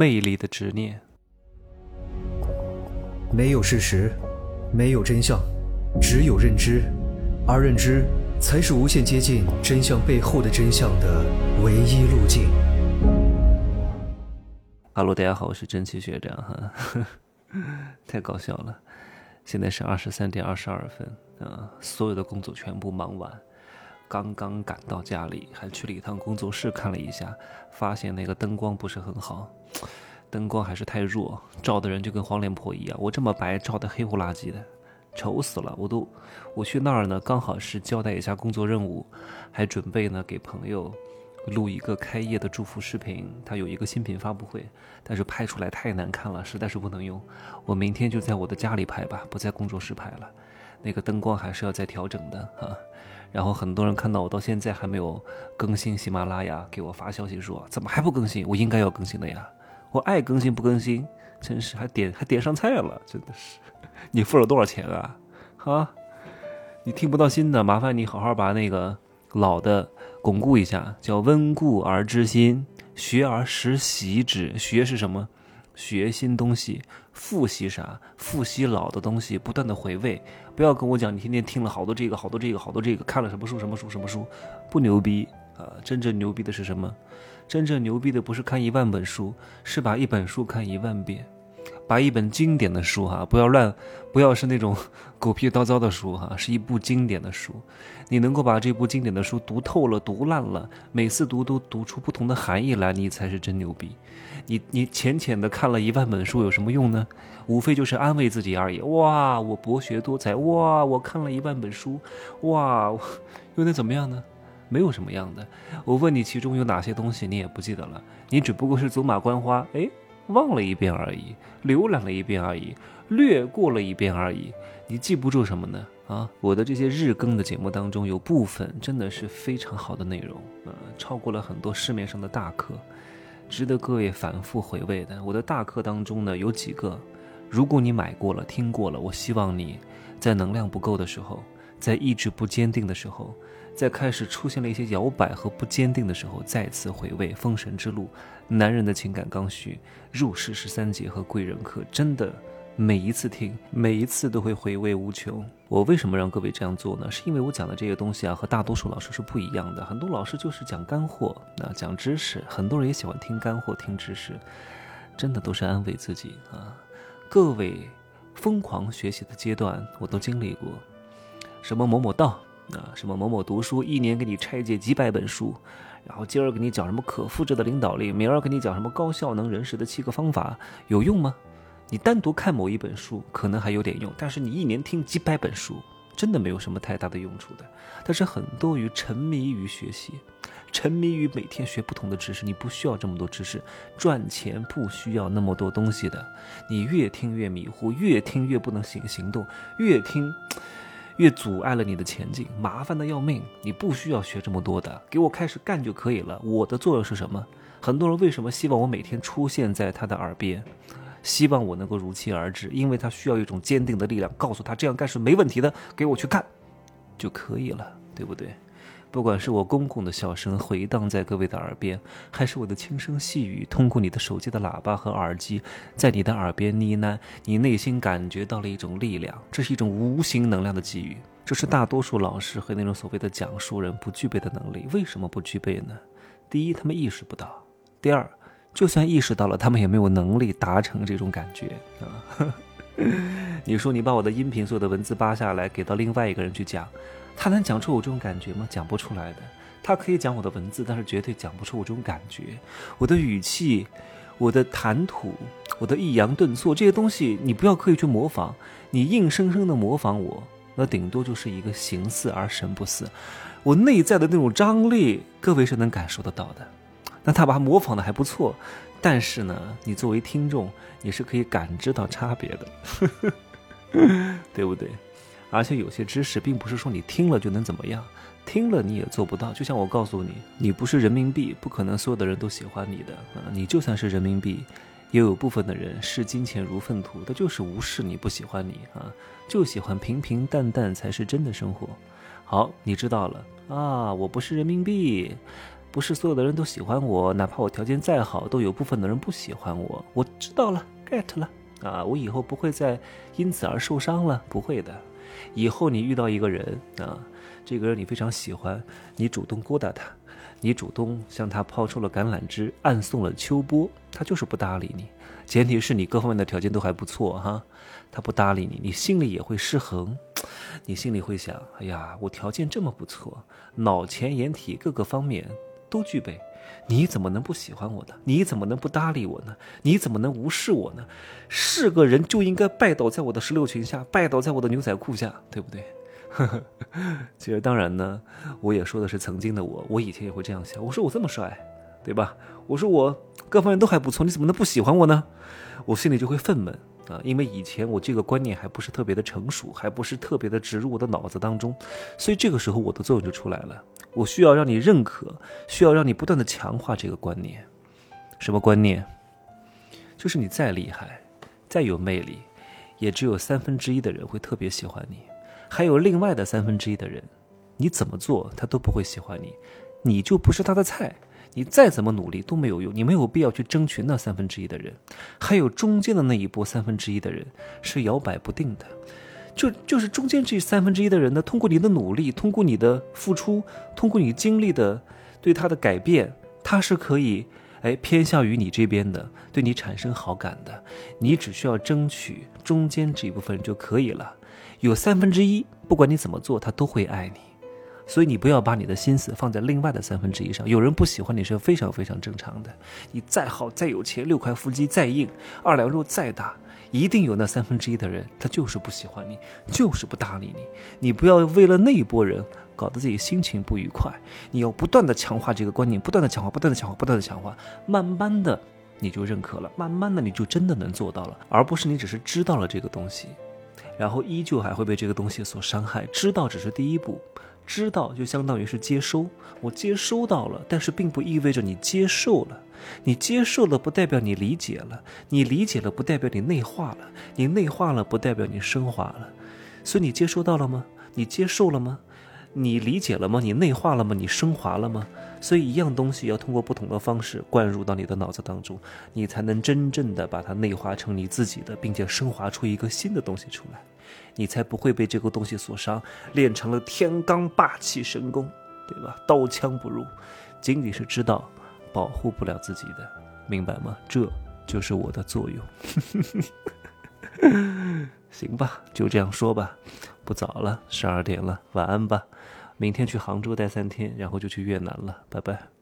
魅力的执念。没有事实，没有真相，只有认知，而认知才是无限接近真相背后的真相的唯一路径。哈喽，大家好，我是真奇学长哈，太搞笑了。现在是二十三点二十二分啊，所有的工作全部忙完。刚刚赶到家里，还去了一趟工作室看了一下，发现那个灯光不是很好，灯光还是太弱，照的人就跟黄脸婆一样。我这么白，照的黑乎拉几的，丑死了。我都，我去那儿呢，刚好是交代一下工作任务，还准备呢给朋友录一个开业的祝福视频。他有一个新品发布会，但是拍出来太难看了，实在是不能用。我明天就在我的家里拍吧，不在工作室拍了。那个灯光还是要再调整的啊。然后很多人看到我到现在还没有更新喜马拉雅，给我发消息说怎么还不更新？我应该要更新的呀，我爱更新不更新，真是还点还点上菜了，真的是，你付了多少钱啊？啊，你听不到新的，麻烦你好好把那个老的巩固一下，叫温故而知新，学而时习之。学是什么？学新东西，复习啥？复习老的东西，不断的回味。不要跟我讲，你天天听了好多这个，好多这个，好多这个，看了什么书，什么书，什么书，不牛逼啊！真正牛逼的是什么？真正牛逼的不是看一万本书，是把一本书看一万遍。把一本经典的书哈，不要乱，不要是那种 狗屁叨叨的书哈，是一部经典的书。你能够把这部经典的书读透了、读烂了，每次读都读出不同的含义来，你才是真牛逼。你你浅浅的看了一万本书有什么用呢？无非就是安慰自己而已。哇，我博学多才，哇，我看了一万本书，哇，又能怎么样呢？没有什么样的。我问你其中有哪些东西，你也不记得了。你只不过是走马观花，哎。望了一遍而已，浏览了一遍而已，略过了一遍而已，你记不住什么呢？啊，我的这些日更的节目当中，有部分真的是非常好的内容，呃，超过了很多市面上的大课，值得各位反复回味的。我的大课当中呢，有几个，如果你买过了、听过了，我希望你在能量不够的时候，在意志不坚定的时候。在开始出现了一些摇摆和不坚定的时候，再次回味《封神之路》，男人的情感刚需，入世十三劫和贵人课，真的每一次听，每一次都会回味无穷。我为什么让各位这样做呢？是因为我讲的这些东西啊，和大多数老师是不一样的。很多老师就是讲干货，那讲知识，很多人也喜欢听干货、听知识，真的都是安慰自己啊。各位疯狂学习的阶段，我都经历过，什么某某道。啊，什么某某读书一年给你拆解几百本书，然后今儿给你讲什么可复制的领导力，明儿给你讲什么高效能人士的七个方法，有用吗？你单独看某一本书可能还有点用，但是你一年听几百本书，真的没有什么太大的用处的。但是很多于沉迷于学习，沉迷于每天学不同的知识，你不需要这么多知识，赚钱不需要那么多东西的。你越听越迷糊，越听越不能行行动，越听。越阻碍了你的前进，麻烦的要命。你不需要学这么多的，给我开始干就可以了。我的作用是什么？很多人为什么希望我每天出现在他的耳边，希望我能够如期而至？因为他需要一种坚定的力量，告诉他这样干是没问题的，给我去干就可以了，对不对？不管是我公公的笑声回荡在各位的耳边，还是我的轻声细语通过你的手机的喇叭和耳机在你的耳边呢喃，你内心感觉到了一种力量，这是一种无形能量的给予，这是大多数老师和那种所谓的讲述人不具备的能力。为什么不具备呢？第一，他们意识不到；第二，就算意识到了，他们也没有能力达成这种感觉啊。你说你把我的音频所有的文字扒下来，给到另外一个人去讲。他能讲出我这种感觉吗？讲不出来的。他可以讲我的文字，但是绝对讲不出我这种感觉。我的语气，我的谈吐，我的抑扬顿挫，这些东西你不要刻意去模仿。你硬生生的模仿我，那顶多就是一个形似而神不似。我内在的那种张力，各位是能感受得到的。那他把模仿的还不错，但是呢，你作为听众，你是可以感知到差别的，对不对？而且有些知识并不是说你听了就能怎么样，听了你也做不到。就像我告诉你，你不是人民币，不可能所有的人都喜欢你的啊！你就算是人民币，也有部分的人视金钱如粪土，他就是无视你不喜欢你啊，就喜欢平平淡淡才是真的生活。好，你知道了啊！我不是人民币，不是所有的人都喜欢我，哪怕我条件再好，都有部分的人不喜欢我。我知道了，get 了啊！我以后不会再因此而受伤了，不会的。以后你遇到一个人啊，这个人你非常喜欢，你主动勾搭他，你主动向他抛出了橄榄枝，暗送了秋波，他就是不搭理你。前提是你各方面的条件都还不错哈，他不搭理你，你心里也会失衡，你心里会想：哎呀，我条件这么不错，脑前眼体各个方面都具备，你怎么能不喜欢我呢？你怎么能不搭理我呢？你怎么能无视我呢？是个人就应该拜倒在我的石榴裙下，拜倒在我的牛仔裤下，对不对？其实当然呢，我也说的是曾经的我，我以前也会这样想，我说我这么帅，对吧？我说我各方面都还不错，你怎么能不喜欢我呢？我心里就会愤懑啊，因为以前我这个观念还不是特别的成熟，还不是特别的植入我的脑子当中，所以这个时候我的作用就出来了。我需要让你认可，需要让你不断的强化这个观念。什么观念？就是你再厉害，再有魅力，也只有三分之一的人会特别喜欢你，还有另外的三分之一的人，你怎么做他都不会喜欢你，你就不是他的菜。你再怎么努力都没有用，你没有必要去争取那三分之一的人，还有中间的那一波三分之一的人是摇摆不定的，就就是中间这三分之一的人呢，通过你的努力，通过你的付出，通过你经历的对他的改变，他是可以哎偏向于你这边的，对你产生好感的，你只需要争取中间这一部分就可以了，有三分之一，不管你怎么做，他都会爱你。所以你不要把你的心思放在另外的三分之一上。有人不喜欢你是非常非常正常的。你再好再有钱，六块腹肌再硬，二两肉再大，一定有那三分之一的人，他就是不喜欢你，就是不搭理你。你不要为了那一波人搞得自己心情不愉快。你要不断的强化这个观念，不断的强化，不断的强化，不断的强化，慢慢的你就认可了，慢慢的你就真的能做到了，而不是你只是知道了这个东西，然后依旧还会被这个东西所伤害。知道只是第一步。知道就相当于是接收，我接收到了，但是并不意味着你接受了。你接受了不代表你理解了，你理解了不代表你内化了，你内化了不代表你升华了。所以你接收到了吗？你接受了吗？你理解了吗？你内化了吗？你升华了吗？所以一样东西要通过不同的方式灌入到你的脑子当中，你才能真正的把它内化成你自己的，并且升华出一个新的东西出来。你才不会被这个东西所伤，练成了天罡霸气神功，对吧？刀枪不入，仅仅是知道保护不了自己的，明白吗？这就是我的作用。行吧，就这样说吧，不早了，十二点了，晚安吧。明天去杭州待三天，然后就去越南了，拜拜。